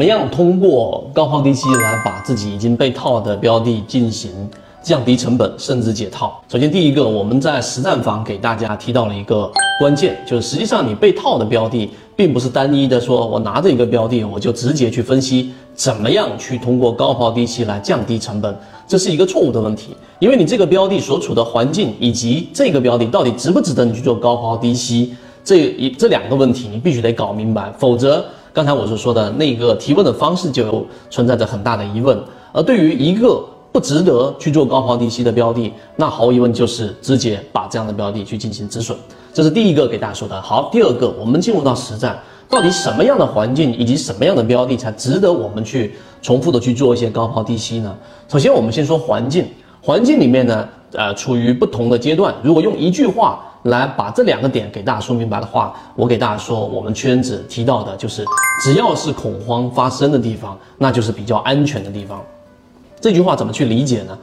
怎么样通过高抛低吸来把自己已经被套的标的进行降低成本，甚至解套？首先，第一个，我们在实战房给大家提到了一个关键，就是实际上你被套的标的，并不是单一的说，我拿着一个标的，我就直接去分析怎么样去通过高抛低吸来降低成本，这是一个错误的问题，因为你这个标的所处的环境以及这个标的到底值不值得你去做高抛低吸，这一这两个问题你必须得搞明白，否则。刚才我所说的那个提问的方式就存在着很大的疑问，而对于一个不值得去做高抛低吸的标的，那毫无疑问就是直接把这样的标的去进行止损，这是第一个给大家说的。好，第二个，我们进入到实战，到底什么样的环境以及什么样的标的才值得我们去重复的去做一些高抛低吸呢？首先，我们先说环境，环境里面呢，呃，处于不同的阶段，如果用一句话。来把这两个点给大家说明白的话，我给大家说，我们圈子提到的就是，只要是恐慌发生的地方，那就是比较安全的地方。这句话怎么去理解呢？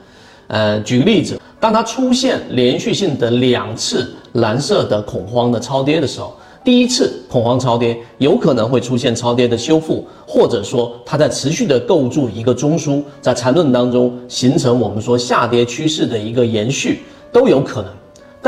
呃，举个例子，当它出现连续性的两次蓝色的恐慌的超跌的时候，第一次恐慌超跌有可能会出现超跌的修复，或者说它在持续的构筑一个中枢，在缠论当中形成我们说下跌趋势的一个延续，都有可能。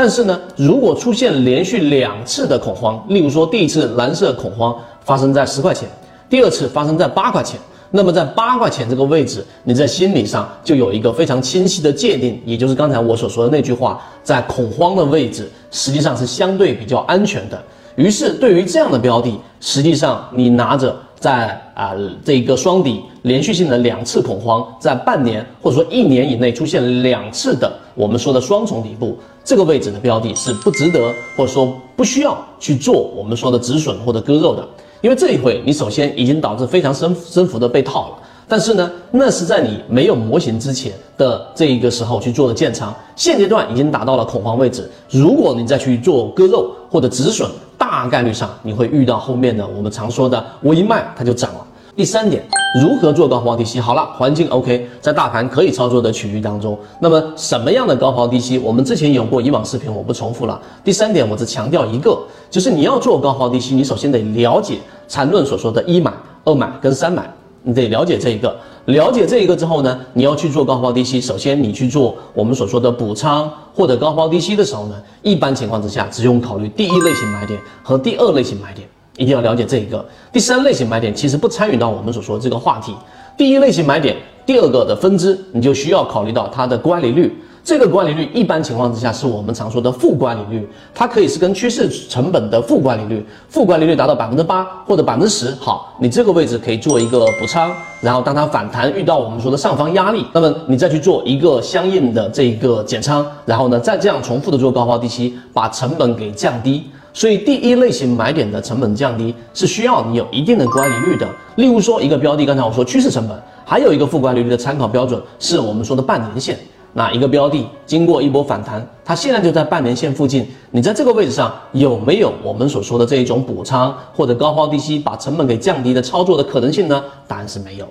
但是呢，如果出现连续两次的恐慌，例如说第一次蓝色恐慌发生在十块钱，第二次发生在八块钱，那么在八块钱这个位置，你在心理上就有一个非常清晰的界定，也就是刚才我所说的那句话，在恐慌的位置实际上是相对比较安全的。于是对于这样的标的，实际上你拿着在啊这个双底连续性的两次恐慌，在半年或者说一年以内出现两次的我们说的双重底部。这个位置的标的是不值得，或者说不需要去做我们说的止损或者割肉的，因为这一回你首先已经导致非常深深幅的被套了，但是呢，那是在你没有模型之前的这一个时候去做的建仓，现阶段已经达到了恐慌位置，如果你再去做割肉或者止损，大概率上你会遇到后面的我们常说的我一卖它就涨了。第三点，如何做高抛低吸？好了，环境 OK，在大盘可以操作的区域当中，那么什么样的高抛低吸？我们之前有过以往视频，我不重复了。第三点，我只强调一个，就是你要做高抛低吸，你首先得了解缠论所说的一买、二买跟三买，你得了解这一个。了解这一个之后呢，你要去做高抛低吸，首先你去做我们所说的补仓或者高抛低吸的时候呢，一般情况之下，只用考虑第一类型买点和第二类型买点。一定要了解这一个第三类型买点，其实不参与到我们所说的这个话题。第一类型买点，第二个的分支，你就需要考虑到它的乖离率。这个乖离率一般情况之下是我们常说的负乖离率，它可以是跟趋势成本的负乖离率，负乖离率达到百分之八或者百分之十。好，你这个位置可以做一个补仓，然后当它反弹遇到我们说的上方压力，那么你再去做一个相应的这一个减仓，然后呢再这样重复的做高抛低吸，把成本给降低。所以，第一类型买点的成本降低是需要你有一定的乖离率的。例如说，一个标的，刚才我说趋势成本，还有一个负乖离率的参考标准是我们说的半年线。那一个标的经过一波反弹，它现在就在半年线附近，你在这个位置上有没有我们所说的这一种补仓或者高抛低吸把成本给降低的操作的可能性呢？答案是没有。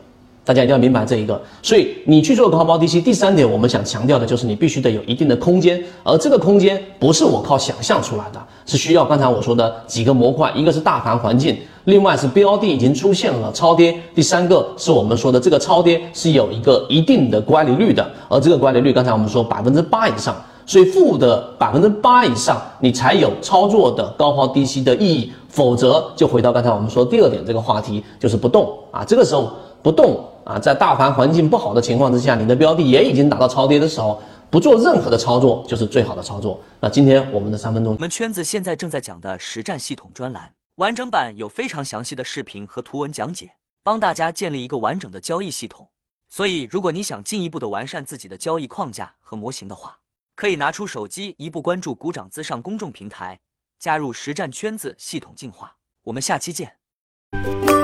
大家一定要明白这一个，所以你去做高抛低吸，第三点我们想强调的就是你必须得有一定的空间，而这个空间不是我靠想象出来的，是需要刚才我说的几个模块，一个是大盘环境，另外是标的已经出现了超跌，第三个是我们说的这个超跌是有一个一定的乖离率的，而这个乖离率刚才我们说百分之八以上，所以负的百分之八以上你才有操作的高抛低吸的意义，否则就回到刚才我们说第二点这个话题就是不动。啊，这个时候不动。啊，在大盘环境不好的情况之下，你的标的也已经达到超跌的时候，不做任何的操作就是最好的操作。那今天我们的三分钟，我们圈子现在正在讲的实战系统专栏完整版有非常详细的视频和图文讲解，帮大家建立一个完整的交易系统。所以，如果你想进一步的完善自己的交易框架和模型的话，可以拿出手机一步关注股掌资上公众平台，加入实战圈子系统进化。我们下期见。